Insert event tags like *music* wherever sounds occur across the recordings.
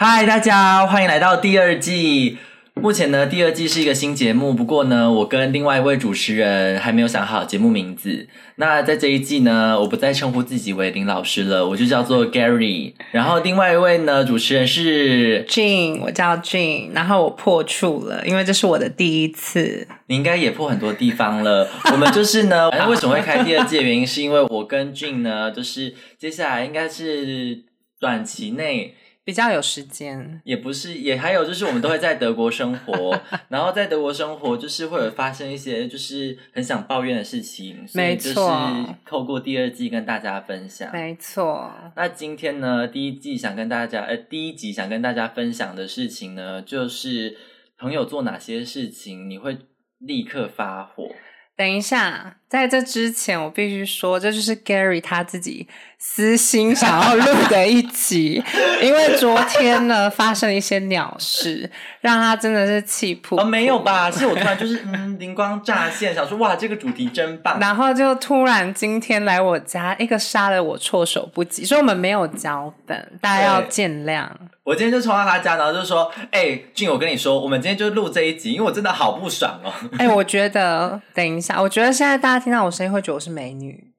嗨，大家欢迎来到第二季。目前呢，第二季是一个新节目，不过呢，我跟另外一位主持人还没有想好节目名字。那在这一季呢，我不再称呼自己为林老师了，我就叫做 Gary。然后另外一位呢，主持人是 Jean，我叫 Jean，然后我破处了，因为这是我的第一次。你应该也破很多地方了。*laughs* 我们就是呢，为什么会开第二季的原因，是因为我跟 Jean 呢，就是接下来应该是短期内。比较有时间，也不是，也还有就是我们都会在德国生活，然后在德国生活就是会有发生一些就是很想抱怨的事情，没错，透过第二季跟大家分享，没错。那今天呢，第一季想跟大家，呃，第一集想跟大家分享的事情呢，就是朋友做哪些事情你会立刻发火？等一下，在这之前我必须说，这就是 Gary 他自己。私心想要录的一集，因为昨天呢发生了一些鸟事，让他真的是气扑。哦，没有吧？是我突然就是嗯灵光乍现，想说哇这个主题真棒。然后就突然今天来我家，一个杀了我措手不及，所以我们没有脚本，大家要见谅。我今天就冲到他家，然后就说：“哎，俊，我跟你说，我们今天就录这一集，因为我真的好不爽哦。”哎，我觉得等一下，我觉得现在大家听到我声音会觉得我是美女。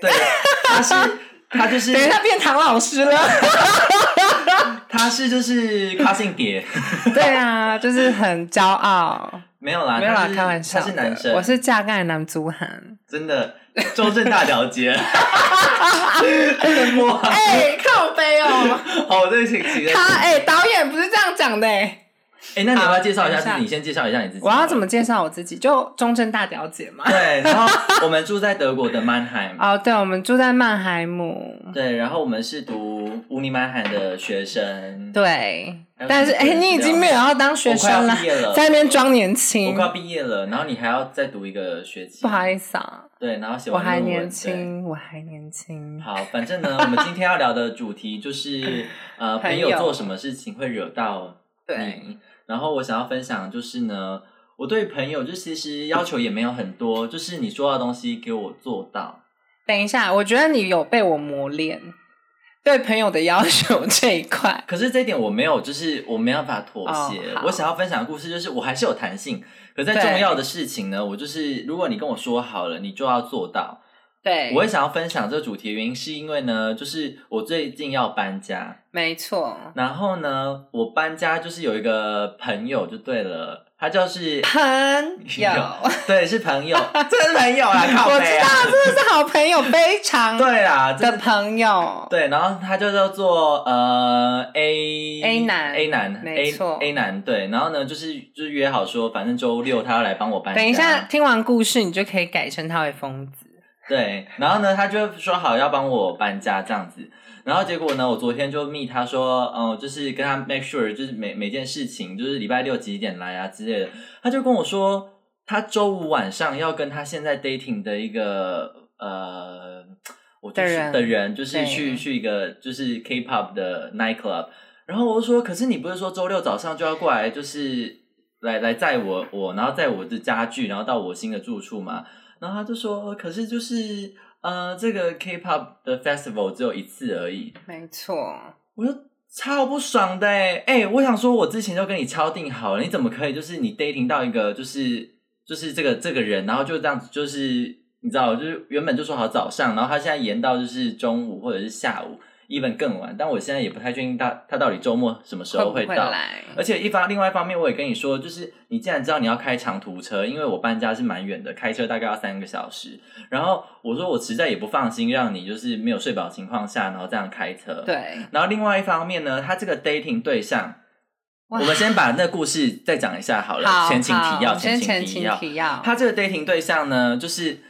对，他是他就是，*laughs* 等于他变唐老师了。*laughs* 他是就是跨性别，*laughs* 对啊，就是很骄傲。没有啦，没有啦，开玩笑。他是男生，我是嫁盖男足韩。真的，周正大了解。哎，靠背哦。好，对不起。他哎，导演不是这样讲的。哎，那你要不要介绍一下自己？你先介绍一下你自己。我要怎么介绍我自己？就中正大表姐嘛。对，然后我们住在德国的曼海姆。*laughs* 哦，对，我们住在曼海姆。对，然后我们是读乌尼曼海的学生。对，但是哎，你已经没有要当学生了，在那边装年轻。我快要毕业了，然后你还要再读一个学期。不好意思啊。对，然后写完我还年轻，我还年轻。好，反正呢，我们今天要聊的主题就是呃，*laughs* 朋友做什么事情会惹到你。然后我想要分享就是呢，我对朋友就其实要求也没有很多，就是你说的东西给我做到。等一下，我觉得你有被我磨练对朋友的要求 *laughs* 这一块。可是这一点我没有，就是我没办法妥协。我想要分享的故事就是我还是有弹性，可在重要的事情呢，我就是如果你跟我说好了，你就要做到。对，我会想要分享这个主题的原因，是因为呢，就是我最近要搬家，没错。然后呢，我搬家就是有一个朋友就对了，他就是朋友，*laughs* 对，是朋友，*laughs* 真是朋友啊！*laughs* 我知道，真的是好朋友，非常对啊的朋友。对，然后他就叫做呃 A A 男 A 男，没错 A 男对。然后呢，就是就是约好说，反正周六他要来帮我搬。等一下，听完故事，你就可以改成他为疯子。对，然后呢，他就说好要帮我搬家这样子，然后结果呢，我昨天就密他说，嗯，就是跟他 make sure，就是每每件事情，就是礼拜六几点来啊之类的，他就跟我说，他周五晚上要跟他现在 dating 的一个呃，我就是的人，就是去去一个就是 K-pop 的 night club，然后我就说，可是你不是说周六早上就要过来，就是来来载我我，然后载我的家具，然后到我新的住处吗？然后他就说：“可是就是呃，这个 K-pop 的 festival 只有一次而已。”没错，我就超不爽的哎！哎，我想说，我之前就跟你敲定好了，你怎么可以就是你 dating 到一个就是就是这个这个人，然后就这样子，就是你知道，就是原本就说好早上，然后他现在延到就是中午或者是下午。Even 更晚，但我现在也不太确定他他到底周末什么时候会到。而且一方另外一方面，我也跟你说，就是你既然知道你要开长途车，因为我搬家是蛮远的，开车大概要三个小时。然后我说我实在也不放心让你就是没有睡饱情况下，然后这样开车。对。然后另外一方面呢，他这个 dating 对象，我们先把那故事再讲一下好了，前情提要，前情提要。他这个 dating 对象呢，就是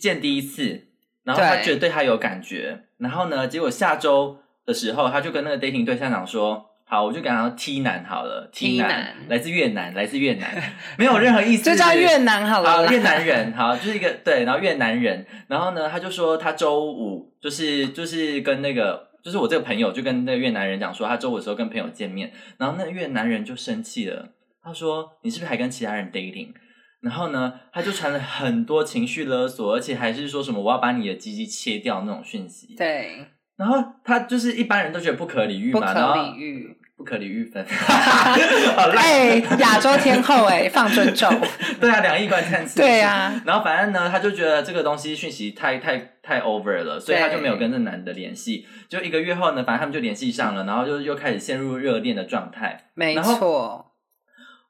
见第一次。然后他觉得对他有感觉，然后呢，结果下周的时候，他就跟那个 dating 对象讲说：“好，我就给他 T 男好了，T 男。来自越南，来自越南，*laughs* 没有任何意思，就叫越南好了，越南人好，就是一个对，然后越南人，然后呢，他就说他周五就是就是跟那个就是我这个朋友就跟那个越南人讲说，他周五的时候跟朋友见面，然后那越南人就生气了，他说你是不是还跟其他人 dating？然后呢，他就传了很多情绪勒索，而且还是说什么我要把你的鸡鸡切掉那种讯息。对。然后他就是一般人都觉得不可理喻嘛，然可后理喻。不可理喻分。*laughs* 哎，亚洲天后哎，放尊重。*laughs* 对啊，两亿观看次数。*laughs* 对啊，然后反正呢，他就觉得这个东西讯息太太太 over 了，所以他就没有跟这男的联系。就一个月后呢，反正他们就联系上了，然后就又开始陷入热恋的状态。没然后错，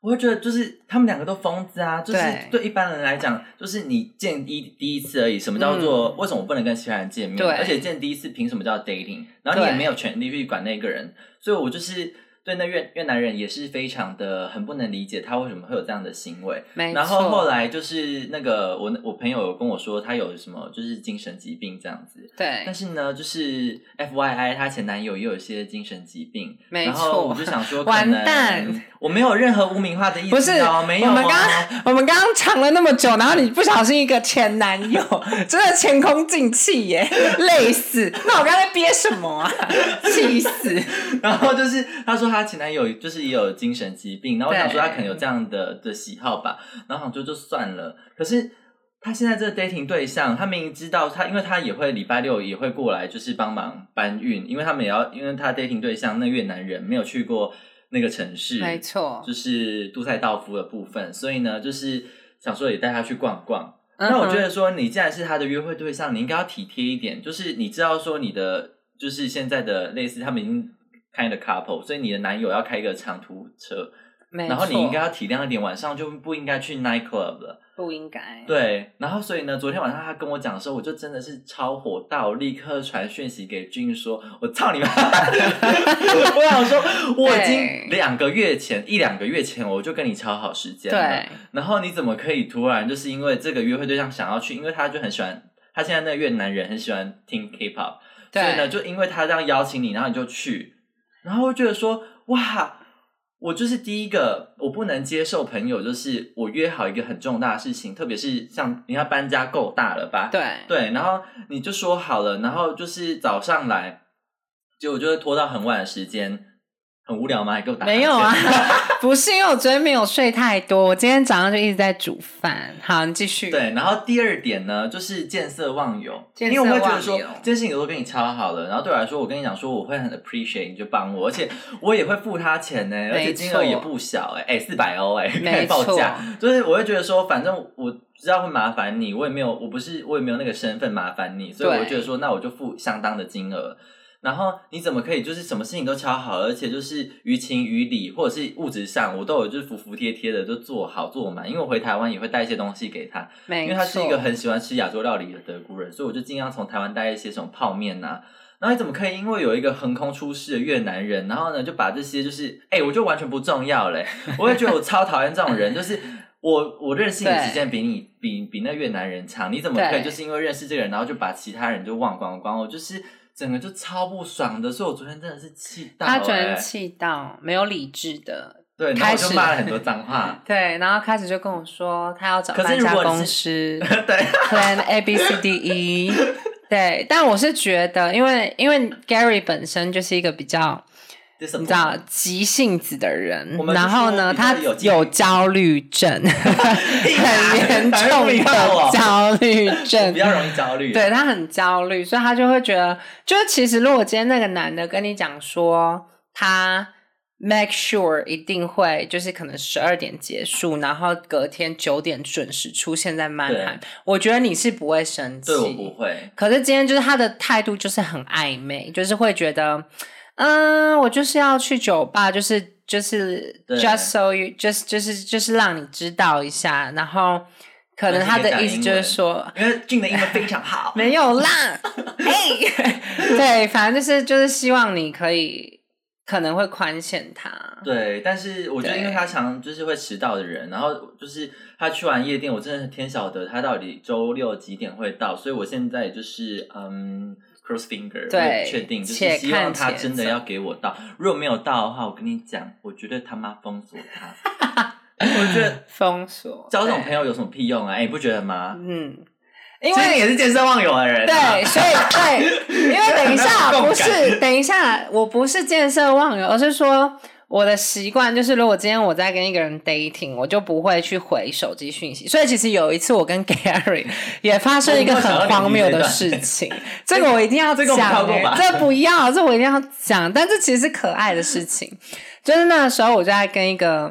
我会觉得就是他们两个都疯子啊，就是对对一般人来讲，就是你见一第一次而已。什么叫做、为什么我不能跟其他人见面？而且见第一次凭什么叫 dating？然后你也没有权利去管那个人，所以我就是对那越越南人也是非常的很不能理解他为什么会有这样的行为。然后后来就是那个我我朋友有跟我说他有什么就是精神疾病这样子，对但，是呢，就是 F Y I 她前男友也有一些精神疾病，没然后错我就想说，*laughs* 完蛋，我没有任何污名化的意思、哦，不是没有、哦，我们刚刚我们刚刚藏了那么久，然后你不小心一个前男友，真的前功尽弃耶，累死！那我刚才憋什么啊？*laughs* 气死！*laughs* 然后就是他说他前男友就是也有精神疾病，然后我想说他可能有这样的的喜好吧，然后想说就算了，可是。他现在这个 dating 对象，他明明知道他，因为他也会礼拜六也会过来，就是帮忙搬运，因为他们也要，因为他 dating 对象那越南人没有去过那个城市，没错，就是杜塞道夫的部分，所以呢，就是想说也带他去逛逛。嗯那我觉得说，你既然是他的约会对象，你应该要体贴一点，就是你知道说你的就是现在的类似他们已经开的 couple，所以你的男友要开一个长途车，没，然后你应该要体谅一点，晚上就不应该去 night club 了。不应该，对，然后所以呢，昨天晚上他跟我讲的时候，我就真的是超火大，我立刻传讯息给君说：“我操你妈！*laughs* ”我想说，我已经两个月前一两个月前我就跟你超好时间了，然后你怎么可以突然就是因为这个约会对象想要去，因为他就很喜欢，他现在那个越南人很喜欢听 K-pop，所以呢，就因为他这样邀请你，然后你就去，然后我觉得说，哇，我就是第一个，我不能接受朋友，就是我约好一个很重大的事情，特别是像你要搬家够大了吧？对，对，然后你就说好了，然后就是早上来，结果就会拖到很晚的时间，很无聊吗？还给我打没有啊，*laughs* 不是因为我昨天没有睡太多，我今天早上就一直在煮饭。好，你继续。对，然后第二点呢，就是见色忘友，见因为我会觉得色忘友说这件事情我都跟你超好了，然后对我来说，我跟你讲说我会很 appreciate 你就帮我，而且我也会付他钱呢，而且金额也不小哎，哎四百欧哎，可以报价，就是我会觉得说，反正我知道会麻烦你，我也没有，我不是我也没有那个身份麻烦你，所以我觉得说，那我就付相当的金额。然后你怎么可以就是什么事情都敲好，而且就是于情于理或者是物质上，我都有就是服服帖帖的就做好做满。因为我回台湾也会带一些东西给他，因为他是一个很喜欢吃亚洲料理的德国人，所以我就尽量从台湾带一些什么泡面呐、然后你怎么可以因为有一个横空出世的越南人，然后呢就把这些就是，哎、我就完全不重要嘞。*laughs* 我也觉得我超讨厌这种人，就是我我认识你的时间比你比比那越南人长，你怎么可以就是因为认识这个人，然后就把其他人就忘光光？我就是整个就超不爽的，所以我昨天真的是气到、他昨天哎气到没有理智的。对，然后就开始骂了很多脏话。*laughs* 对，然后开始就跟我说他要找搬家公司 *laughs* 对，，Plan A B C D E。*laughs* 对，但我是觉得，因为因为 Gary 本身就是一个比较你知道急性子的人然后呢，他有焦虑症，*laughs* 很严重的焦虑症比。较容易焦虑。对他很焦虑，所以他就会觉得，就是其实如果今天那个男的跟你讲说他 make sure 一定会就是可能十二点结束，然后隔天九点准时出现在曼海，我觉得你是不会生气，对我不会。可是今天就是他的态度就是很暧昧，就是会觉得，嗯，我就是要去酒吧，就是就是 just so you just 就是就是让你知道一下，然后可能他的意思就是说。因为俊的英文非常好，没有啦，*laughs* 嘿，*laughs* 对，反正就是就是希望你可以可能会宽限他，对，但是我觉得，因为他常就是会迟到的人，然后就是他去完夜店，我真的天晓得他到底周六几点会到，所以我现在就是嗯，cross finger，对我确定就是希望他真的要给我到，如果没有到的话，我跟你讲，我绝对他妈封锁他。*laughs* 我觉得封锁交这种朋友有什么屁用啊？哎，你不觉得吗？嗯，因为你为也是见色忘友的人、啊，对，所以对，因为等一下 *laughs* 不是，等一下，我不是见色忘友，而是说我的习惯就是，如果今天我在跟一个人 dating，我就不会去回手机讯息。所以其实有一次我跟 *laughs* Gary 也发生一个很荒谬的事情，*laughs* 这个我一定要讲、欸，这不要，这我一定要讲。但这其实是可爱的事情，就是那时候我就在跟一个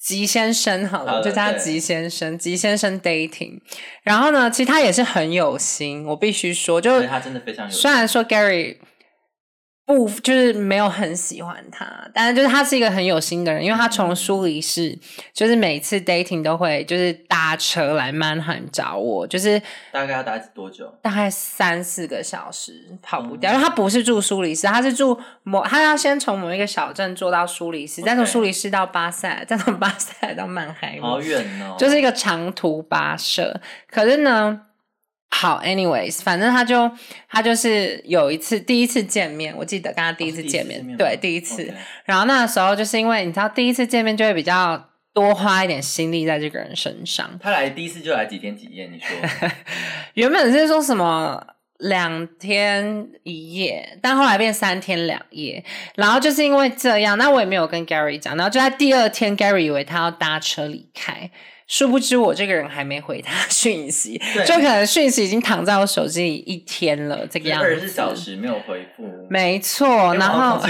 吉先生，好了，好就叫他吉先生，吉先生 dating。然后呢，其实他也是很有心，我必须说，就对他真的非常有虽然说 Gary 不就是没有很喜欢他，但是就是他是一个很有心的人，因为他从苏黎世就是每次 dating 都会就是搭车来曼海找我，就是大概要搭多久？大概三四个小时跑不嗯。掉，因为他不是住苏黎世，他是住某，他要先从某一个小镇坐到苏黎世，再从苏黎世到巴塞，再从巴塞到曼海姆，好远哦，就是一个长途跋涉。可是呢，好，anyways，反正他就他就是有一次第一次见面，我记得跟他第一次见面，见面对，第一次。然后那时候就是因为你知道第一次见面就会比较多花一点心力在这个人身上。他来第一次就来几天几夜？你说 *laughs* 原本是说什么两天一夜，但后来变三天两夜。然后就是因为这样，那我也没有跟 Gary 讲。然后就在第二天，Gary 以为他要搭车离开，殊不知我这个人还没回他讯息，就可能讯息已经躺在我手机里一天了，这个样子。二十四小时没有回复，没错，然后。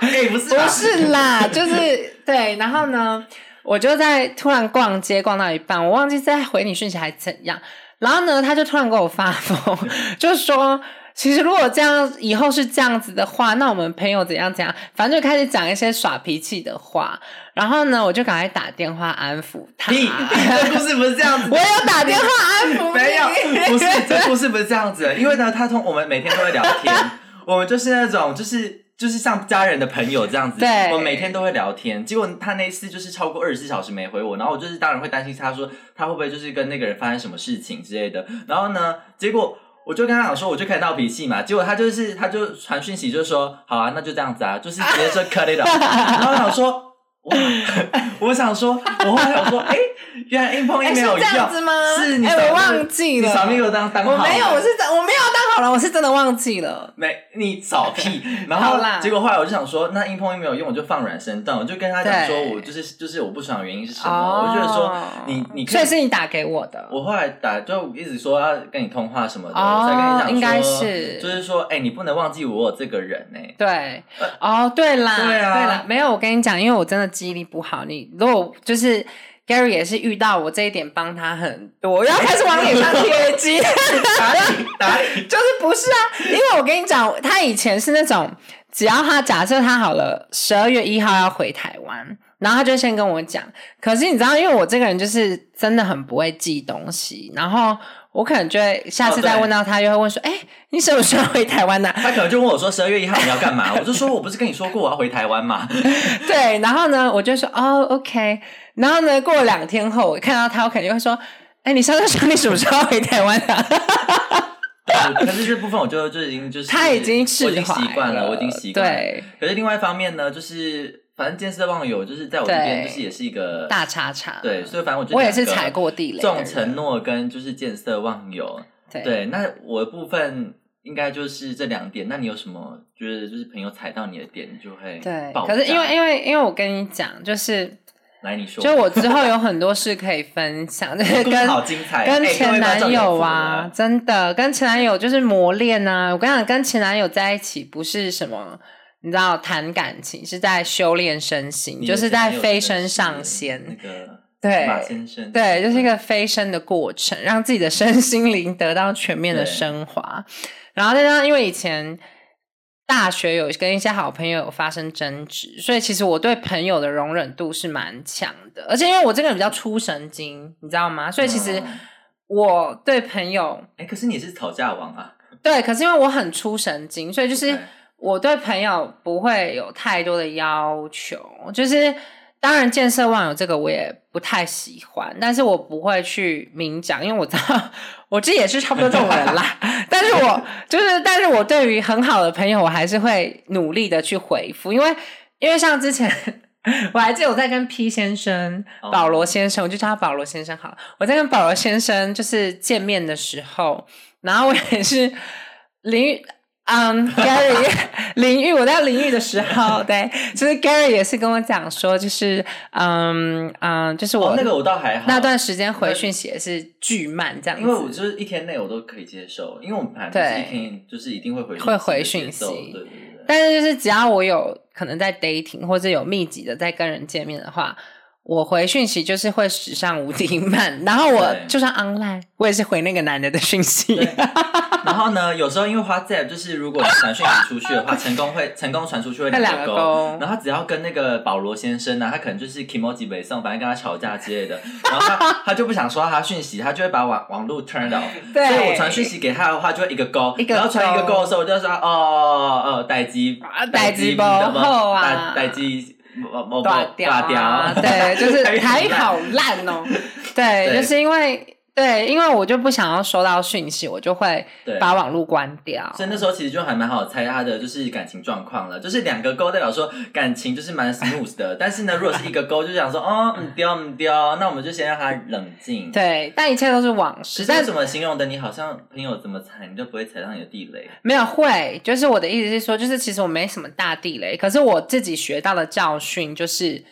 哎，不是不是啦，就是对，然后呢，我就在突然逛街逛到一半，我忘记在回你讯息还是怎样，然后呢，他就突然给我发疯，*laughs* 就说。其实如果这样以后是这样子的话，那我们朋友怎样怎样，反正就开始讲一些耍脾气的话。然后呢，我就赶快打电话安抚他。你这故事不是这样子我有打电话安抚你，没有，不是这故事不是这样子的，因为呢，他通我们每天都会聊天，*laughs* 我们就是那种就是就是像家人的朋友这样子，对我们每天都会聊天。结果他那一次就是超过二十四小时没回我，然后我就是当然会担心他说他会不会就是跟那个人发生什么事情之类的。然后呢，结果。我就跟他讲说，我就开始闹脾气嘛，结果他就是，他就传讯息，就说，好啊，那就这样子啊，就是直接说 cut it off。*laughs* 然后我想说，哇，我想说，我后来想说，哎、原来硬碰硬没有用，这样子吗？是你忘记了，你扫密我当当好了，我没有，我是真我没有当好了，我是真的忘记了。没你扫屁，*laughs* 然后啦结果后来我就想说，那硬碰硬没有用，我就放软身段，我就跟他讲说，我就是就是我不爽的原因是什么，我就觉得说你你可以是你打给我的，我后来打就一直说要跟你通话什么的，哦我才跟你讲说，应该是就是说，哎、你不能忘记我有这个人呢、对，哦，对啦，对啊啦，没有，我跟你讲，因为我真的记忆力不好，你如果就是。Gary 也是遇到我这一点帮他很多，我要开始往脸上贴 *laughs* 金？就是不是啊？因为我跟你讲，他以前是那种，只要他假设他好了，十二月一号要回台湾，然后他就先跟我讲。可是你知道，因为我这个人就是真的很不会记东西，然后我可能就会下次再问到他，又会问说：“哎、你什么时候回台湾呢、他可能就问我说十二月一号你要干嘛？我就说我不是跟你说过我要回台湾吗？*laughs* 对，然后呢，我就说：“哦，OK。”然后呢，过了两天后，我看到他，我肯定会说：“哎、你上次说你什么时候回台湾的、啊 *laughs* 可是这部分我就就已经就是他已经释我已经怀习惯了，我已经习惯了。对，可是另外一方面呢，就是反正见色忘友，就是在我这边就是也是一个大叉叉。对，所以反正我就我也是踩过地雷的这种承诺跟就是见色忘友。对对，那我的部分应该就是这两点。那你有什么觉得就是朋友踩到你的点，你就会对，可是因炸为因为因为我跟你讲，就是来你说，就我之后有很多事可以分享，就是跟好精彩，跟哎前男友啊，，真的跟前男友就是磨练啊。我跟你讲，跟前男友在一起不是什么。你知道谈感情是在修炼身心，就是在飞升上仙。那个对马先生，对，就是一个飞升的过程，让自己的身心灵得到全面的升华。然后再加上，因为以前大学有跟一些好朋友有发生争执，所以其实我对朋友的容忍度是蛮强的。而且因为我这个人比较出神经，你知道吗？所以其实嗯我对朋友哎，可是你是吵架王啊，对，可是因为我很出神经，所以就是我对朋友不会有太多的要求，就是当然见色忘友这个我也不太喜欢，但是我不会去明讲，因为我知道我自己也是差不多这种人啦。*laughs* 但是我就是，但是我对于很好的朋友，我还是会努力的去回复，因为因为像之前。我还记得我在跟 P 先生、哦保罗先生，我就叫他保罗先生好了。我在跟保罗先生就是见面的时候，然后我也是 *laughs* 淋嗯，Gary *laughs* 淋浴，我在淋浴的时候，*laughs* 对，就是 Gary 也是跟我讲说，就是嗯嗯，就是我、哦，那个我倒还好，那段时间回讯息也是巨慢这样子，因为我就是一天内我都可以接受，因为我们本来就是一天就是一定会回会回讯讯息对对对。但是就是只要我有可能在 dating 或者有密集的在跟人见面的话，我回讯息就是会史上无敌慢，然后我就算 online，我也是回那个男的的讯息。对然后呢，有时候因为 WhatsApp 就是如果你传讯息出去的话，成功会成功传出去会会两个个勾然后他只要跟那个保罗先生呢、他可能就是 Kimoji 北宋，反正跟他吵架之类的，然后他 *laughs* 他就不想收到他讯息，他就会把网网络 turn off。对所以我传讯息给他的话，就会一个勾，一个然后传一个勾勾的时候，我就说哦哦，待机啊待机不好啊待机我我断掉挂掉啊，，对，就是 *laughs* 还好烂哦。对，对。就是因为对，因为我就不想要收到讯息，我就会把网络关掉。所以那时候其实就还蛮好猜他的就是感情状况了，就是两个勾代表说感情就是蛮 smooth 的，但是呢，如果是一个勾就想说哦，嗯丢嗯丢，那我们就先让他冷静。对，但一切都是往事。但怎么形容的？你好像朋友怎么踩，你就不会踩到你的地雷。没有会，就是我的意思是说，就是其实我没什么大地雷，可是我自己学到的教训就是，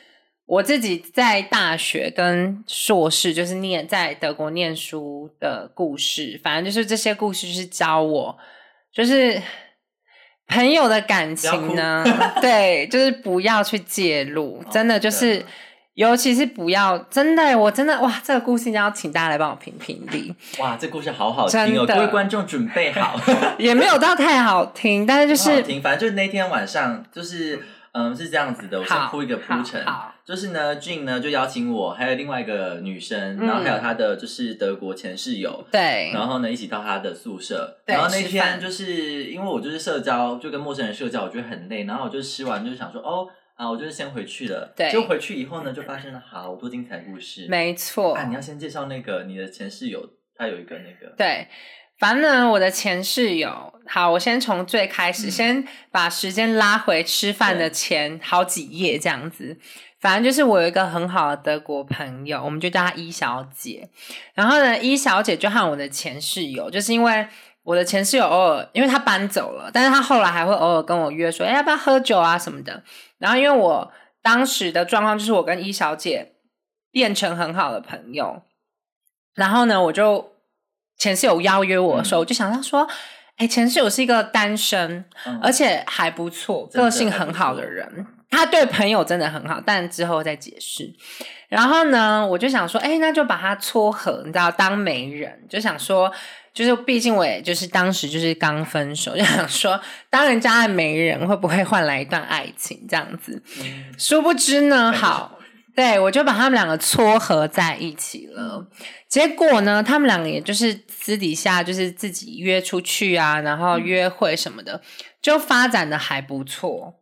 我自己在大学跟硕士，就是念在德国念书的故事，反正就是这些故事就是教我，就是 *sighs* 朋友的感情呢，*laughs* 对，就是不要去介入，真的就是。对尤其是不要真的，我真的哇！这个故事一定要请大家来帮我评评理，哇，这故事好好听哦，各位观众准备好，*laughs* 也没有到太好听，但是就是很好听。反正就是那天晚上，就是嗯是这样子的，我先好铺一个铺陈。就是呢，Jun 呢就邀请我，还有另外一个女生，嗯然后还有她的就是德国前室友，对，然后呢，一起到她的宿舍。然后那天就是因为我就是社交，就跟陌生人社交，我觉得很累。然后我就吃完就想说，哦啊，我就是先回去了。对就回去以后呢，就发生了好多精彩故事。没错，啊，你要先介绍那个你的前室友，他有一个那个，对。反正呢，我的前室友，好，我先从最开始，嗯先把时间拉回吃饭的前好几页这样子。反正就是我有一个很好的德国朋友，我们就叫她伊小姐。然后呢，伊小姐就和我的前室友，就是因为我的前室友偶尔，因为他搬走了，但是他后来还会偶尔跟我约说，哎、要不要喝酒啊什么的。然后因为我当时的状况就是我跟伊小姐变成很好的朋友，然后呢，我就前室友邀约我的时候，我就想到说，哎、前室友是一个单身，嗯。而且还不错，个性很好的人，他对朋友真的很好，但之后再解释。然后呢，我就想说，哎、那就把他撮合，你知道，当媒人，就想说。就是，毕竟我也就是当时就是刚分手，*laughs* 就想说当人家的媒人会不会换来一段爱情？这样子？嗯。殊不知呢，好，对我就把他们两个撮合在一起了。结果呢，他们两个也就是私底下就是自己约出去啊，然后约会什么的，就发展的还不错。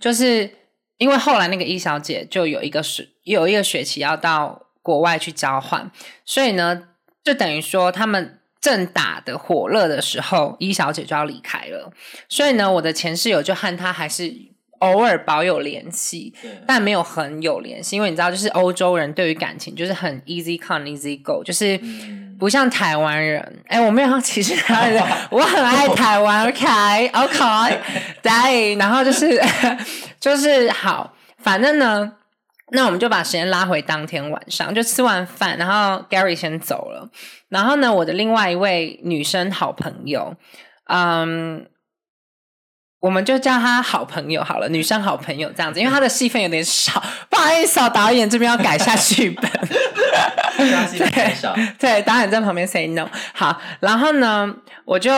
就是因为后来那个易小姐就有一个学有一个学期要到国外去交换，所以呢，就等于说他们。正打的火热的时候，一小姐就要离开了，所以呢，我的前室友就和她还是偶尔保有联系，但没有很有联系，因为你知道，就是欧洲人对于感情就是很 easy come easy go，就是嗯不像台湾人。哎、我没有要歧视台湾人，*laughs* 我很爱台湾，OK OK，对，然后就是 *laughs* 就是好，反正呢。那我们就把时间拉回当天晚上，就吃完饭，然后 Gary 先走了，然后呢，我的另外一位女生好朋友，嗯，我们就叫她好朋友好了，女生好朋友这样子，因为她的戏份有点少，不好意思哦，导演这边要改下剧本。*laughs* 他戏份很少，对，导演在旁边 say no。好，然后呢，我就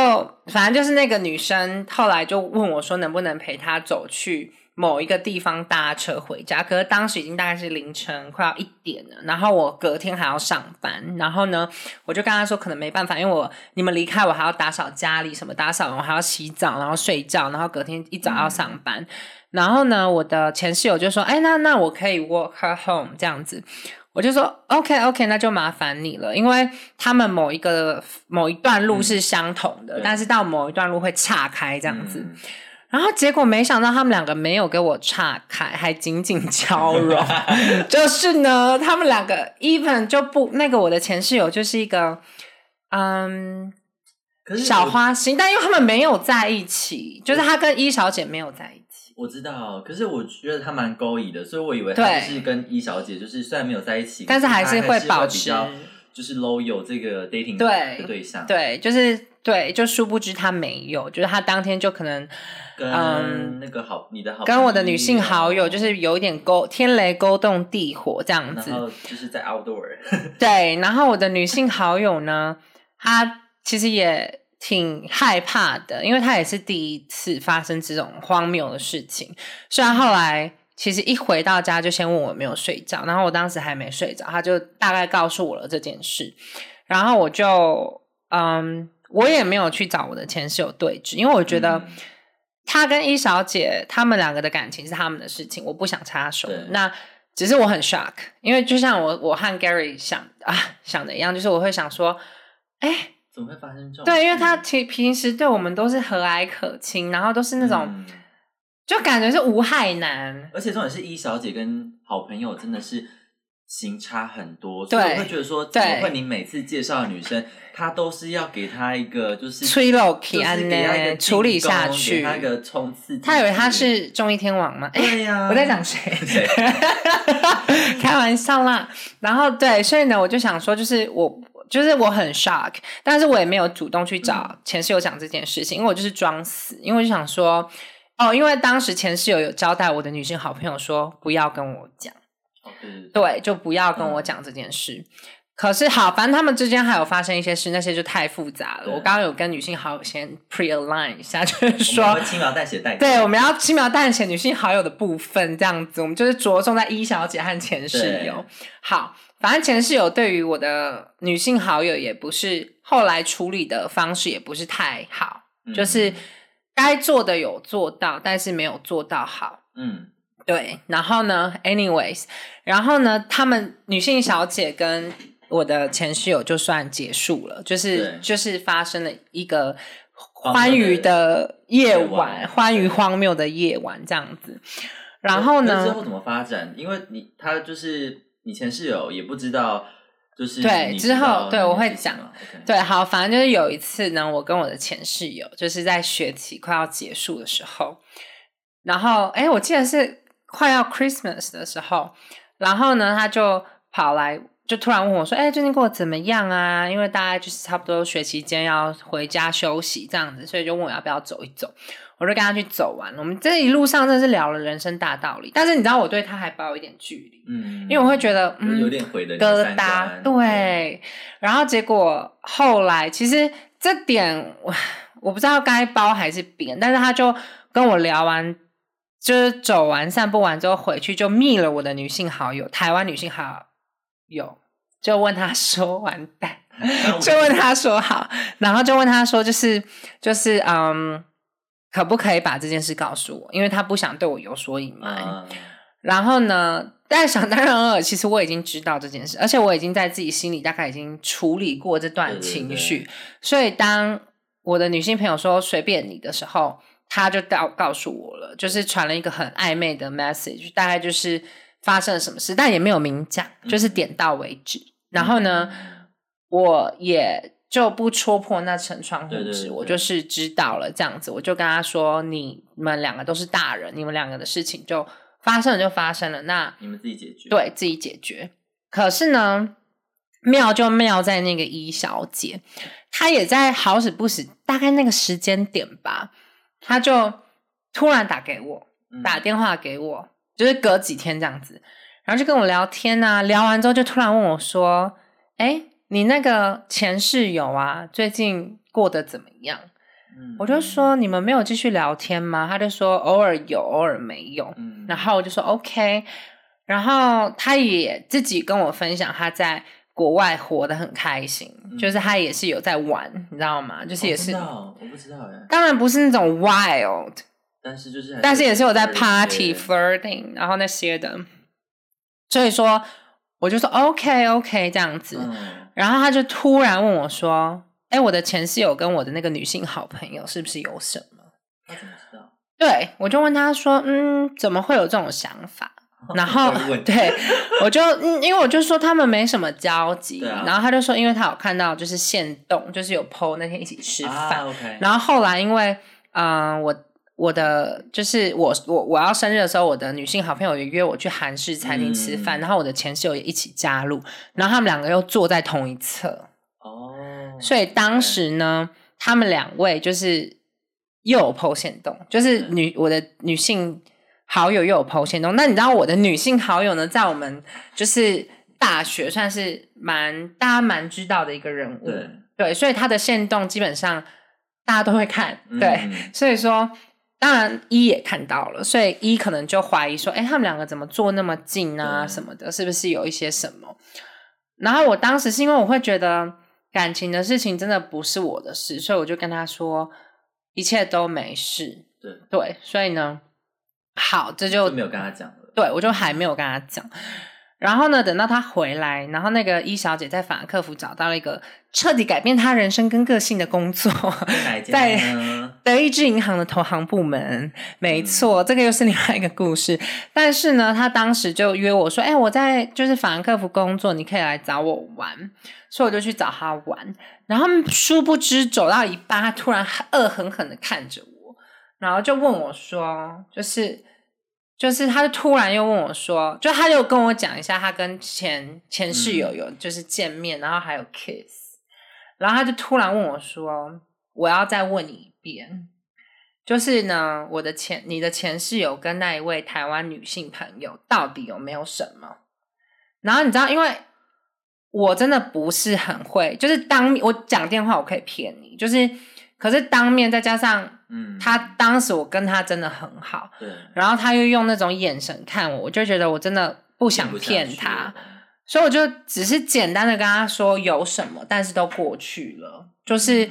反正就是那个女生后来就问我说，能不能陪她走去某一个地方搭车回家？可是当时已经大概是凌晨快要一点了，然后我隔天还要上班，然后呢，我就跟他说可能没办法，因为我你们离开我还要打扫家里什么，打扫完我还要洗澡，然后睡觉，然后隔天一早要上班。然后呢，我的前室友就说：“哎，那那我可以 walk her home 这样子。”我就说 OK OK，那就麻烦你了，因为他们某一个某一段路是相同的，对但是到某一段路会岔开这样子。嗯然后结果没想到他们两个没有给我岔开，还紧紧交融。*laughs* 就是呢，他们两个 even 就不那个我的前室友就是一个嗯。小花心，但因为他们没有在一起，就是他跟一小姐没有在一起。我知道，可是我觉得他蛮勾引的，所以我以为他就是跟一小姐，就是虽然没有在一起，但是还是是会保持就是 loyal 这个 dating 对的对象，，对，就是对，就殊不知他没有，就是他当天就可能跟嗯那个好你的好跟我的女性好友就是有一点勾天雷勾动地火这样子，然后就是在 outdoor，对，然后我的女性好友呢，她其实也挺害怕的，因为她也是第一次发生这种荒谬的事情。虽然后来其实一回到家就先问我有没有睡着，然后我当时还没睡着，她就大概告诉我了这件事，然后我就嗯，我也没有去找我的前室友对峙，因为我觉得。嗯他跟一小姐他们两个的感情是他们的事情，我不想插手对。那只是我很 shock，因为就像我我和 Gary 想啊想的一样，就是我会想说，哎，怎么会发生这种？对，因为他平平时对我们都是和蔼可亲，然后都是那种、嗯就感觉是无害男。而且重点是一小姐跟好朋友真的是行差很多，所以对我会觉得说，怎么会你每次介绍的女生，她都是要给她一个就是吹漏就是安给她一个呢，处理下去给。她一个冲刺。他以为他是综艺天王吗？哎对呀、*laughs* 我在讲谁？谁 *laughs* 开玩笑啦。然后对，所以呢，我就想说，就是我。就是我很 shock，但是我也没有主动去找前室友讲这件事情，因为我就是装死，因为我就想说，哦，因为当时前室友有交代我的女性好朋友说不要跟我讲，哦对就不要跟我讲这件事。可是好，反正他们之间还有发生一些事，那些就太复杂了。我刚刚有跟女性好友先 pre align 一下，就是说轻描淡写带。*laughs* 对，我们要轻描淡写女性好友的部分，这样子，我们就是着重在一小姐和前室友。好，反正前室友对于我的女性好友也不是后来处理的方式也不是太好，嗯就是该做的有做到，但是没有做到好。嗯，对，然后呢，anyways，然后呢，他们女性小姐跟我的前室友就算结束了，就是就是发生了一个欢愉的夜夜晚，欢愉荒谬的夜晚这样子。然后呢之后，怎么发展？因为你他就是你前室友也不知道，就是对之后对我会讲对，好，反正就是有一次呢，我跟我的前室友就是在学期快要结束的时候，然后哎，我记得是快要 Christmas 的时候，然后呢，他就跑来，就突然问我说：“哎，最近过得怎么样啊？”因为大概就是差不多学期间要回家休息这样子，所以就问我要不要走一走。我就跟他去走完了。我们这一路上真的是聊了人生大道理，但是你知道我对他还抱有一点距离，嗯，因为我会觉得嗯有点毁了你的疙瘩，观对。然后结果后来，其实这点我我不知道该包还是扁，但是他就跟我聊完，就是走完散步完之后回去，就密了我的女性好友，台湾女性好友，就问他说 *laughs* 完蛋，就问他说好，然后就问他说就是就是嗯。可不可以把这件事告诉我？因为他不想对我有所隐瞒。嗯然后呢，但想当然了，其实我已经知道这件事，而且我已经在自己心里大概已经处理过这段对对情绪，对所以当我的女性朋友说随便你的时候，他就告告诉我了，就是传了一个很暧昧的 message，大概就是发生了什么事，但也没有明讲，就是嗯点到为止。然后呢，我也就不戳破那层窗户纸，对对对我就是知道了这样子，我就跟他说：“你们两个都是大人，你们两个的事情就发生了就发生了，那你们自己解决。对自己解决。”可是呢，妙就妙在那个一小姐，她也在好死不死，大概那个时间点吧，她就突然打给我，嗯打电话给我，就是隔几天这样子，然后就跟我聊天啊，聊完之后就突然问我说：“哎，你那个前室友啊，最近过得怎么样？”嗯我就，说：“你们没有继续聊天吗？”他就说：“偶尔有，偶尔没有。”嗯然后我就说 OK，然后他也自己跟我分享他在国外活得很开心，嗯就是他也是有在玩，你知道吗？就是也是，我不知道哎，当然不是那种 wild，但是就是还但是也是有在 party flirting，然后那些的，所以说我就说 OK OK 这样子，嗯然后他就突然问我说：“哎，我的前室友跟我的那个女性好朋友是不是有什么？”他怎么知道？对，我就问他说：“嗯，怎么会有这种想法？”然后对我就嗯，因为我就说他们没什么交集，啊然后他就说，因为他有看到就是现动，就是有 PO 那天一起吃饭，啊，OK，然后后来因为嗯、呃我我的就是我我我要生日的时候，我的女性好朋友也约我去韩式餐厅吃饭，嗯然后我的前室友也一起加入，然后他们两个又坐在同一侧，哦，所以当时呢，他们两位就是又有 PO 线动，就是女我的女性好友又有 PO 线动。那你知道我的女性好友呢，在我们就是大学算是蛮大家蛮知道的一个人物，对对，所以她的线动基本上大家都会看，对，嗯所以说。当然，一也看到了，所以一可能就怀疑说，哎，他们两个怎么坐那么近啊，什么的，是不是有一些什么？然后我当时是因为我会觉得感情的事情真的不是我的事，所以我就跟他说一切都没事。对，对，所以呢，好，这就就没有跟他讲了。对我就还没有跟他讲。然后呢，等到他回来，然后那个一小姐在法兰克福找到了一个彻底改变她人生跟个性的工作，在？德意志银行的投行部门，没错，这个又是另外一个故事。但是呢，他当时就约我说：“哎、我在就是法兰克福工作，你可以来找我玩。”所以我就去找他玩。然后殊不知走到一半，他突然恶狠狠的看着我，然后就问我说：“就是就是，他就突然又问我说，就他就跟我讲一下，他跟前前室友有就是见面，然后还有 kiss，然后他就突然问我说：“我要再问你一遍，就是呢，我的前你的前室友跟那一位台湾女性朋友到底有没有什么？”然后你知道，因为我真的不是很会，就是当我讲电话我可以骗你，就是可是当面再加上嗯，他当时我跟他真的很好，对。然后他又用那种眼神看我，我就觉得我真的不想骗他，所以我就只是简单的跟他说有什么，但是都过去了，就是嗯。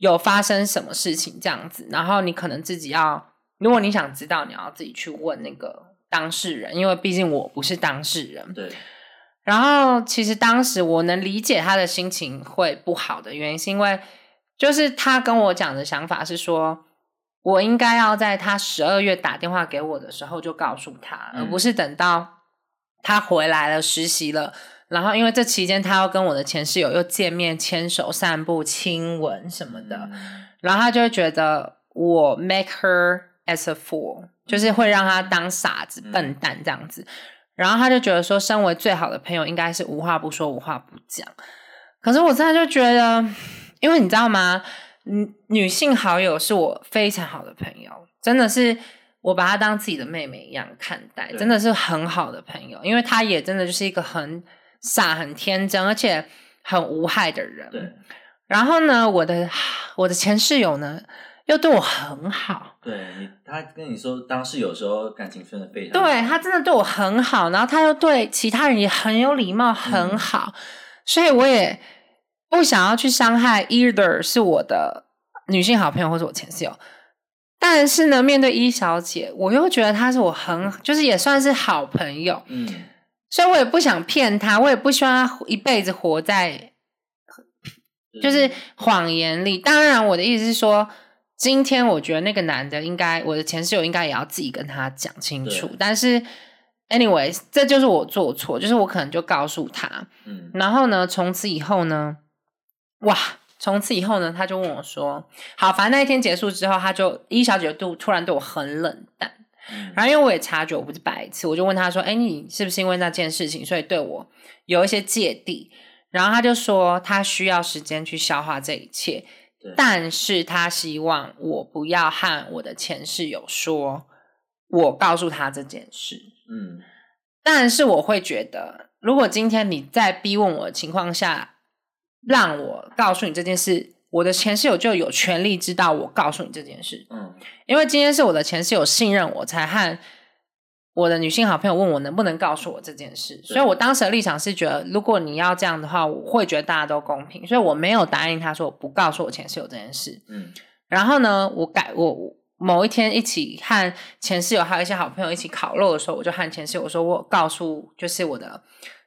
有发生什么事情这样子，然后你可能自己要，如果你想知道，你要自己去问那个当事人，因为毕竟我不是当事人。对，然后其实当时我能理解他的心情会不好的原因，是因为就是他跟我讲的想法是说，我应该要在他十二月打电话给我的时候就告诉他，嗯而不是等到他回来了实习了，然后因为这期间他要跟我的前室友又见面、牵手、散步、亲吻什么的，嗯然后他就会觉得我 make her as a fool，就是会让他当傻子、嗯笨蛋这样子。然后他就觉得说，身为最好的朋友，应该是无话不说、无话不讲。可是我真的就觉得，因为你知道吗？女女性好友是我非常好的朋友，真的是我把她当自己的妹妹一样看待，真的是很好的朋友。因为她也真的就是一个很傻、很天真，而且很无害的人。对然后呢，我的我的前室友呢，又对我很好，对你，他跟你说，当时有时候感情分的非常对他真的对我很好，然后他又对其他人也很有礼貌，很好，所以我也不想要去伤害 either 是我的女性好朋友或者我前室友。但是呢，面对一小姐，我又觉得她是我很，就是也算是好朋友，嗯，所以我也不想骗她，我也不希望她一辈子活在就是谎言里。当然，我的意思是说，今天我觉得那个男的应该，我的前室友应该也要自己跟他讲清楚。但是，anyway，这就是我做错，就是我可能就告诉他，嗯然后呢，从此以后呢，哇，从此以后呢，他就问我说，好，反正那一天结束之后，他就一小姐就突然对我很冷淡。嗯然后因为我也察觉我不是白痴，我就问他说：“哎，你是不是因为那件事情，所以对我有一些芥蒂？”然后他就说他需要时间去消化这一切，但是他希望我不要和我的前室友说，我告诉他这件事。嗯但是我会觉得，如果今天你在逼问我的情况下，让我告诉你这件事，我的前室友就有权利知道我告诉你这件事。嗯因为今天是我的前室友信任我，才和我的女性好朋友问我能不能告诉我这件事，所以我当时的立场是觉得，如果你要这样的话，我会觉得大家都公平，所以我没有答应他说我不告诉我前室友这件事。嗯然后呢，我改我我某一天一起和前室友还有一些好朋友一起烤肉的时候，我就和前室友说，我告诉就是我的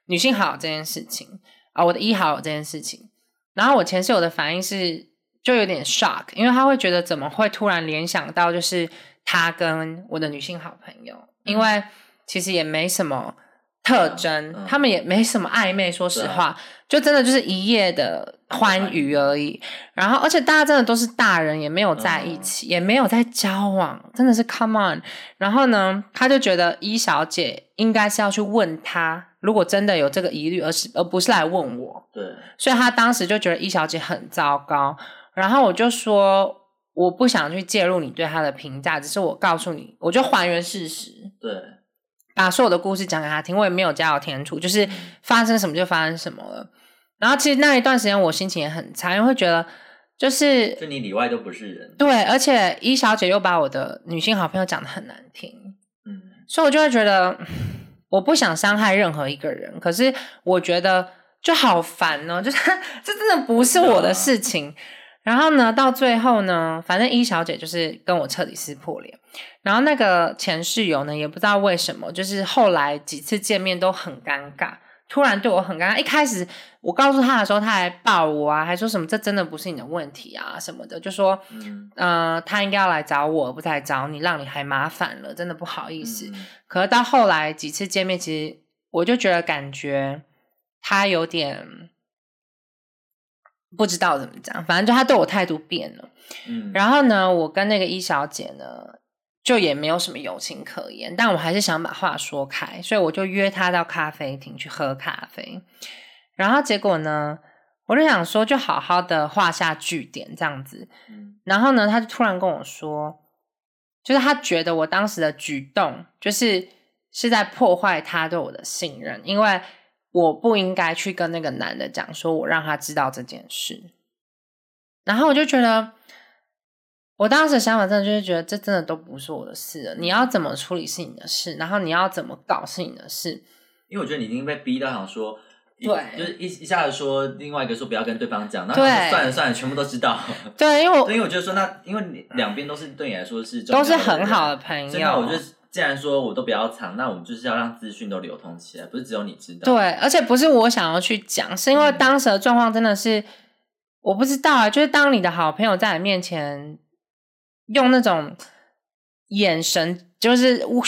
女性好友这件事情啊，我的一好友这件事情。然后我前室友的反应是就有点 shock，因为他会觉得怎么会突然联想到就是他跟我的女性好朋友，因为其实也没什么特征，嗯他们也没什么暧昧，说实话，就真的就是一夜的欢愉而已。然后，而且大家真的都是大人，也没有在一起，也没有在交往，真的是 come on。然后呢，他就觉得一小姐应该是要去问他，如果真的有这个疑虑，而是而不是来问我。对，所以他当时就觉得一小姐很糟糕。然后我就说，我不想去介入你对她的评价，只是我告诉你，我就还原事实，对，把所有的故事讲给他听。我也没有加油添醋，就是发生什么就发生什么了。然后其实那一段时间我心情也很差，因为会觉得就是就你里外都不是人。对，而且一小姐又把我的女性好朋友讲的很难听，嗯，所以我就会觉得我不想伤害任何一个人，可是我觉得就好烦哦，就是 *laughs* 这真的不是我的事情。然后呢，到最后呢，反正一小姐就是跟我彻底撕破脸，然后那个前室友呢，也不知道为什么，就是后来几次见面都很尴尬，突然对我很尴尬。一开始我告诉他的时候，他还抱我啊，还说什么这真的不是你的问题啊什么的，就说嗯，呃，他应该要来找我，而不是来找你，让你还麻烦了，真的不好意思。嗯可是到后来几次见面，其实我就觉得感觉他有点不知道怎么讲，反正就他对我态度变了。嗯，然后呢，我跟那个一小姐呢，就也没有什么友情可言，但我还是想把话说开，所以我就约他到咖啡厅去喝咖啡。然后结果呢，我就想说，就好好的画下句点这样子。嗯然后呢，他就突然跟我说，就是他觉得我当时的举动，就是是在破坏他对我的信任，因为我不应该去跟那个男的讲，说我让他知道这件事。然后我就觉得，我当时的想法真的就是觉得，这真的都不是我的事了。你要怎么处理是你的事，然后你要怎么搞是你的事。因为我觉得你已经被逼到想说，对就是一一下子说，另外一个说不要跟对方讲，然后对想说算了算了，全部都知道。*laughs* 对，因为我 *laughs* 对因为我觉得说，那因为你两边都是对你来说是都是很好的朋所以那我友就。既然说我都不要藏，那我们就是要让资讯都流通起来，不是只有你知道。对，而且不是我想要去讲，是因为当时的状况真的是我不知道啊。就是当你的好朋友在你面前用那种眼神，就是我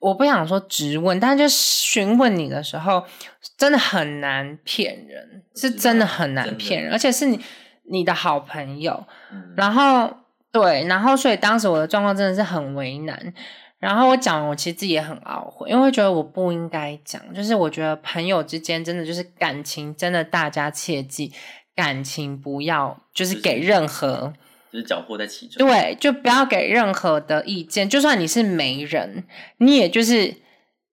我不想说质问，但是就询问你的时候，真的很难骗人，是真的很难骗人，而且是你你的好朋友。嗯，然后对，然后所以当时我的状况真的是很为难。然后我讲，我其实自己也很懊悔，因为我觉得我不应该讲，就是我觉得朋友之间真的就是感情，真的大家切记感情不要就是就是给任何就是缴获在其中。对，就不要给任何的意见，就算你是媒人，你也就是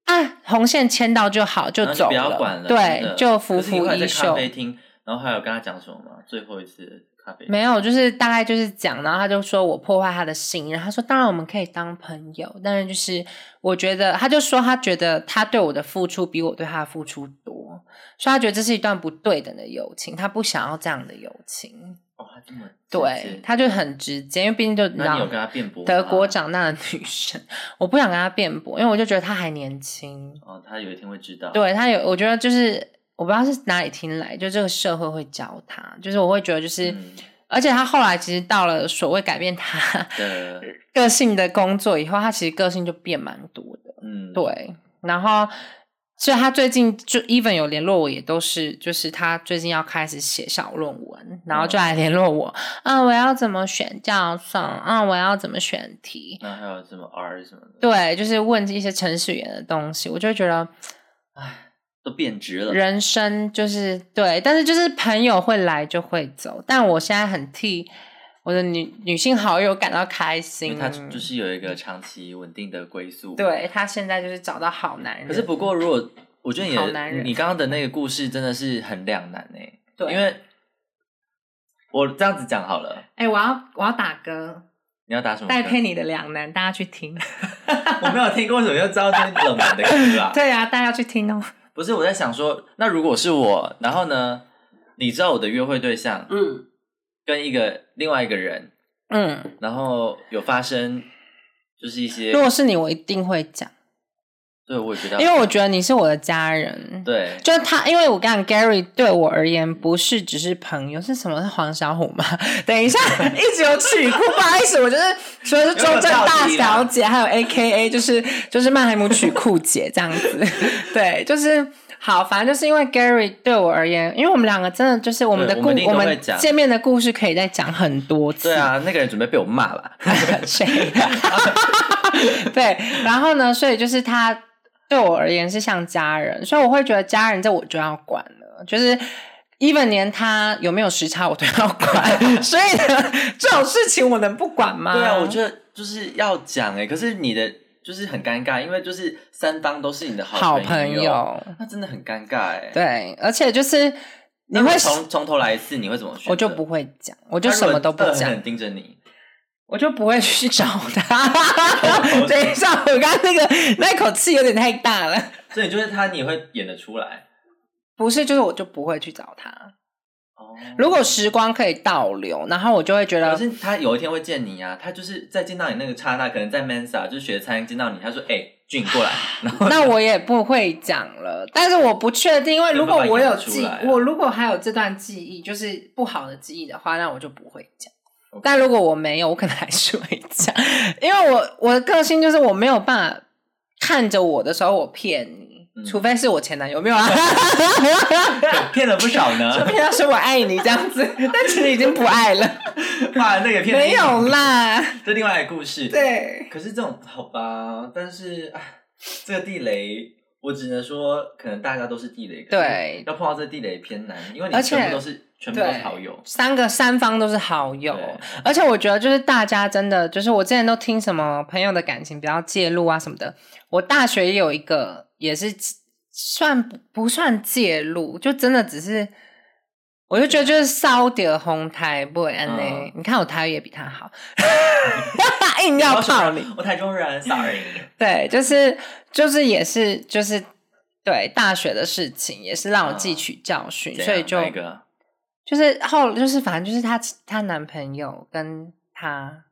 啊红线牵到就好，就然后就不要走了，管了，对，就服服一袖咖。啡厅，然后还有跟他讲什么吗？最后一次的咖啡没有，就是大概就是讲，然后他就说我破坏他的信任。他说，当然我们可以当朋友，但是就是我觉得，他就说他觉得他对我的付出比我对他的付出多，所以他觉得这是一段不对等的友情，他不想要这样的友情。哦，他这么直对，他就很直接，因为毕竟就那你有跟他辩驳？德国长大的女生，我不想跟他辩驳，因为我就觉得他还年轻。哦，他有一天会知道。对他有，我觉得就是我不知道是哪里听来，就这个社会会教他，就是我会觉得就是。嗯而且他后来其实到了所谓改变他的，*laughs* 个性的工作以后，他其实个性就变蛮多的。嗯，对，然后所以他最近就 even 有联络我，也都是就是他最近要开始写小论文，然后就来联络我，啊，我要怎么选教授啊，我要怎么选题，那还有什么 R 什么的，对，就是问一些程序员的东西，我就觉得都变直了。人生就是对，但是就是朋友会来就会走，但我现在很替我的女女性好友感到开因为心，他就是有一个长期稳定的归宿。。对她现在就是找到好男人，可是不过，如果我觉得你的好男人你刚刚的那个故事真的是很两难诶，对，因为我这样子讲好了，哎、我要我要打歌，你要打什么歌？戴佩妮的两难，大家去听。*laughs* 我没有听过，为什么要知道这是冷门的歌啊？*laughs* 对啊，大家要去听哦。不是我在想说，那如果是我，然后呢，你知道我的约会对象嗯跟一个另外一个人，嗯，然后有发生就是一些如果是你，我一定会讲。对，我也觉得，因为我觉得你是我的家人。对，就是他，因为我讲 Gary 对我而言不是只是朋友，是什么？是黄小虎吗？等一下，*laughs* 一直有曲库，不好意思，我就是除了是中正大小姐，还有 A K A 就是就是曼海姆曲库姐这样子。对，就是好，反正就是因为 Gary 对我而言，因为我们两个真的就是我们的故，我们见面的故事可以再讲很多次。对啊，那个人准备被我骂了，*laughs* 谁？*laughs* 对，然后呢？所以就是他。对我而言是像家人，所以我会觉得家人这我就要管了，就是 even 连他有没有时差我都要管，*laughs* 所以呢这种事情我能不管吗？对啊，我觉得就是要讲哎，可是你的就是很尴尬，因为就是三方都是你的好朋友，那真的很尴尬哎。对，而且就是你会从从头来一次，你会怎么选？我就不会讲，我就什么都不讲，盯着你。我就不会去找他。*laughs* 等一下，我刚刚那个那口气有点太大了。所以就是他，你会演得出来？不是，就是我就不会去找他。哦，如果时光可以倒流，然后我就会觉得，可是他有一天会见你啊。他就是在见到你那个刹那，可能在 Mensa 就是学餐见到你，他说：“哎，俊过来。”那我也不会讲了。但是我不确定，因为如果我有记，我如果还有这段记忆，就是不好的记忆的话，那我就不会讲。但如果我没有，我可能还是会讲，*laughs* 因为我我的个性就是我没有办法看着我的时候我骗你，除非是我前男友，没有啊？*laughs* 骗了不少呢，*laughs* 就骗他说我爱你这样子，但其实已经不爱了。哇，那个骗没有啦，这另外一个故事。对，可是这种好吧，但是这个地雷，我只能说，可能大家都是地雷，对，要碰到这地雷偏难，因为你全部都是。全部都是好友，三个三方都是好友，而且我觉得就是大家真的就是我之前都听什么朋友的感情不要介入啊什么的。我大学也有一个也是算不算介入，就真的只是，我就觉得就是烧点红台不安呢。你看我台语也比他好，*laughs* 硬要泡你，我台中人，sorry。*laughs* 对，就是就是也是就是对大学的事情也是让我汲取教训，所以就。就是后就是反正就是她她男朋友跟她，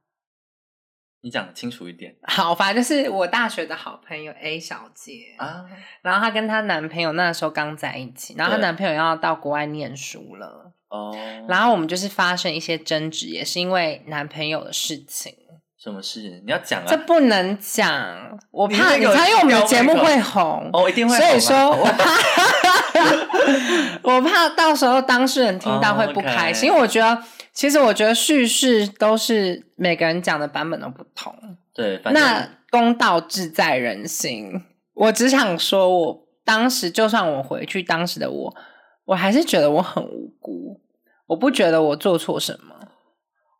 你讲清楚一点。*laughs* 好，反正就是我大学的好朋友 A 小姐啊，然后她跟她男朋友那时候刚在一起，然后她男朋友要到国外念书了哦，然后我们就是发生一些争执，也是因为男朋友的事情。什么事？你要讲啊？这不能讲，我怕你猜，因为我们的节目会红哦，一定会。所以说我怕，*laughs* 我怕到时候当事人听到会不开心。因为我觉得，其实我觉得叙事都是每个人讲的版本都不同。对，那公道自在人心。我只想说，我当时就算我回去，当时的我，我还是觉得我很无辜，我不觉得我做错什么。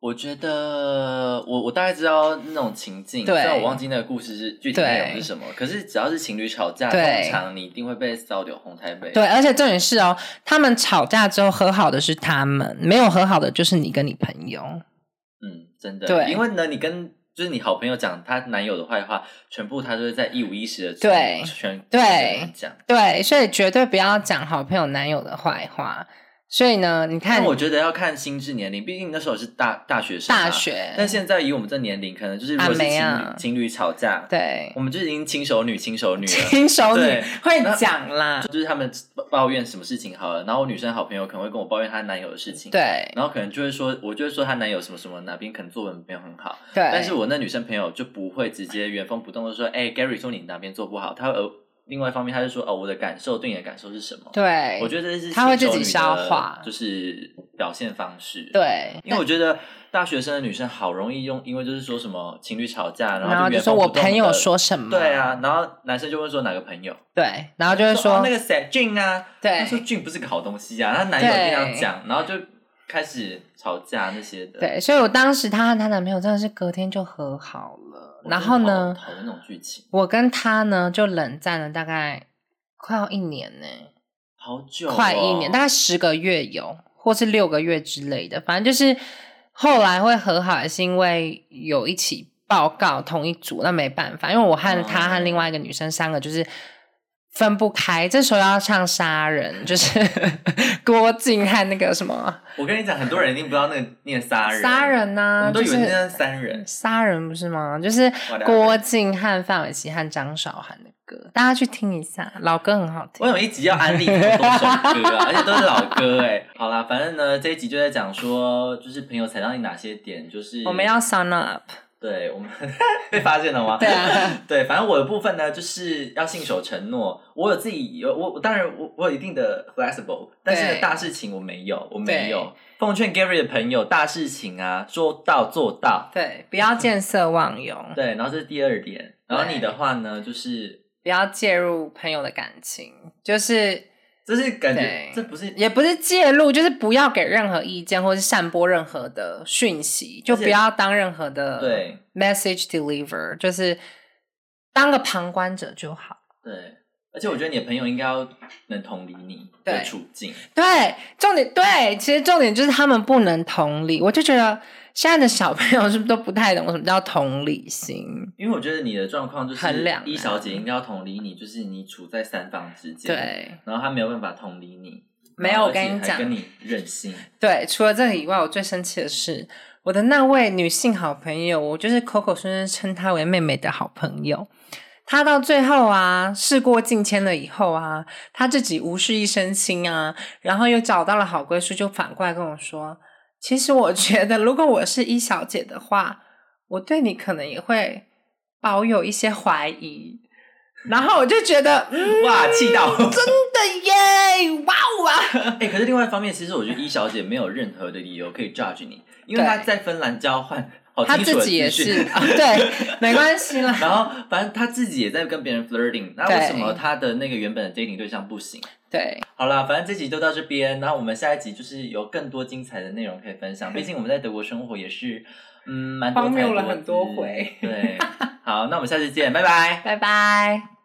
我觉得我我大概知道那种情境，虽然我忘记那个故事是具体内容是什么，可是只要是情侣吵架，通常你一定会被烧掉红台杯。对，而且重点是哦，他们吵架之后和好的是他们，没有和好的就是你跟你朋友。嗯，真的。对，因为呢，你跟就是你好朋友讲她男友的坏话，全部她都是在一五一十的对全对讲，对，所以绝对不要讲好朋友男友的坏话。所以呢，你看，我觉得要看心智年龄，毕竟那时候是大大学生，大学。但现在以我们这年龄，可能就是如果是情侣情侣吵架，对，我们就已经亲手女亲手女了，亲手女会讲啦，就是他们抱怨什么事情好了，然后我女生好朋友可能会跟我抱怨她男友的事情，对，然后可能就会说，我就会说她男友什么什么哪边可能作文没有很好，对，但是我那女生朋友就不会直接原封不动的说，哎，Gary 说你哪边做不好，他呃。另外一方面，他就说：“哦，我的感受对你的感受是什么？”对，我觉得这是他会自己消化，就是表现方式。对，因为我觉得大学生的女生好容易用，因为就是说什么情侣吵架，然后就说我朋友说什么，对啊，然后男生就会说哪个朋友，对，然后就会说那个谁俊啊，对，他说俊不是个好东西啊，他男友这样讲，然后就开始吵架那些的。对，所以我当时她和她男朋友真的是隔天就和好了，然后呢，讨论那种剧情，我跟她呢就冷战了大概。快要一年呢，好久，快一年，大概十个月有，或是六个月之类的，反正就是后来会和好，是因为有一起报告同一组，那没办法，因为我和她和另外一个女生三个就是分不开，这时候要唱杀人，就是 *laughs* 郭靖和那个什么，我跟你讲，很多人一定不知道那个念杀人，杀人呢，我都以为念三人，杀人不是吗？就是郭靖和范玮琪和张韶涵的。歌，大家去听一下，老歌很好听。我有一集要安利这么多首歌啊，而且都是老歌哎。*laughs* 好啦，反正呢这一集就在讲说，就是朋友踩到你哪些点，就是我们要 sign up。对我们 *laughs* 被发现了吗？对啊，*laughs* 对，反正我的部分呢，就是要信守承诺。我有自己有我，当然我我有一定的 flexible，但是大事情我没有，我没有。奉劝 Gary 的朋友，大事情啊，说到做到。对，不要见色忘友。*laughs* 对，然后这是第二点。然后你的话呢，就是不要介入朋友的感情，就是。就是感觉，这不是也不是介入，就是不要给任何意见，或是散播任何的讯息，就不要当任何的对 message deliver，就是当个旁观者就好。对，而且我觉得你的朋友应该要能同理你的处境。对，重点对，其实重点就是他们不能同理，我就觉得。现在的小朋友是不是都不太懂什么叫同理心？因为我觉得你的状况就是，一小姐应该要同理你，就是你处在三方之间，对，然后她没有办法同理你，没有，我跟你讲，跟你任性。对，除了这个以外，我最生气的是我的那位女性好朋友，我就是口口声声称她为妹妹的好朋友，她到最后啊，事过境迁了以后啊，她自己无事一身轻啊，然后又找到了好归宿，就反过来跟我说。其实我觉得，如果我是一小姐的话，我对你可能也会保有一些怀疑。然后我就觉得，哇，气到真的耶，哇哇！*laughs* 哎，可是另外一方面，其实我觉得一小姐没有任何的理由可以 judge 你，因为她在芬兰交换。他自己也是，*laughs* 对，没关系啦。然后，反正他自己也在跟别人 flirting，那为什么他的那个原本的 dating 对象不行？对，好了，反正这集就到这边，然后我们下一集就是有更多精彩的内容可以分享。*laughs* 毕竟我们在德国生活也是，嗯，蛮荒谬了很多回。对，*laughs* 好，那我们下次见，拜拜，拜拜。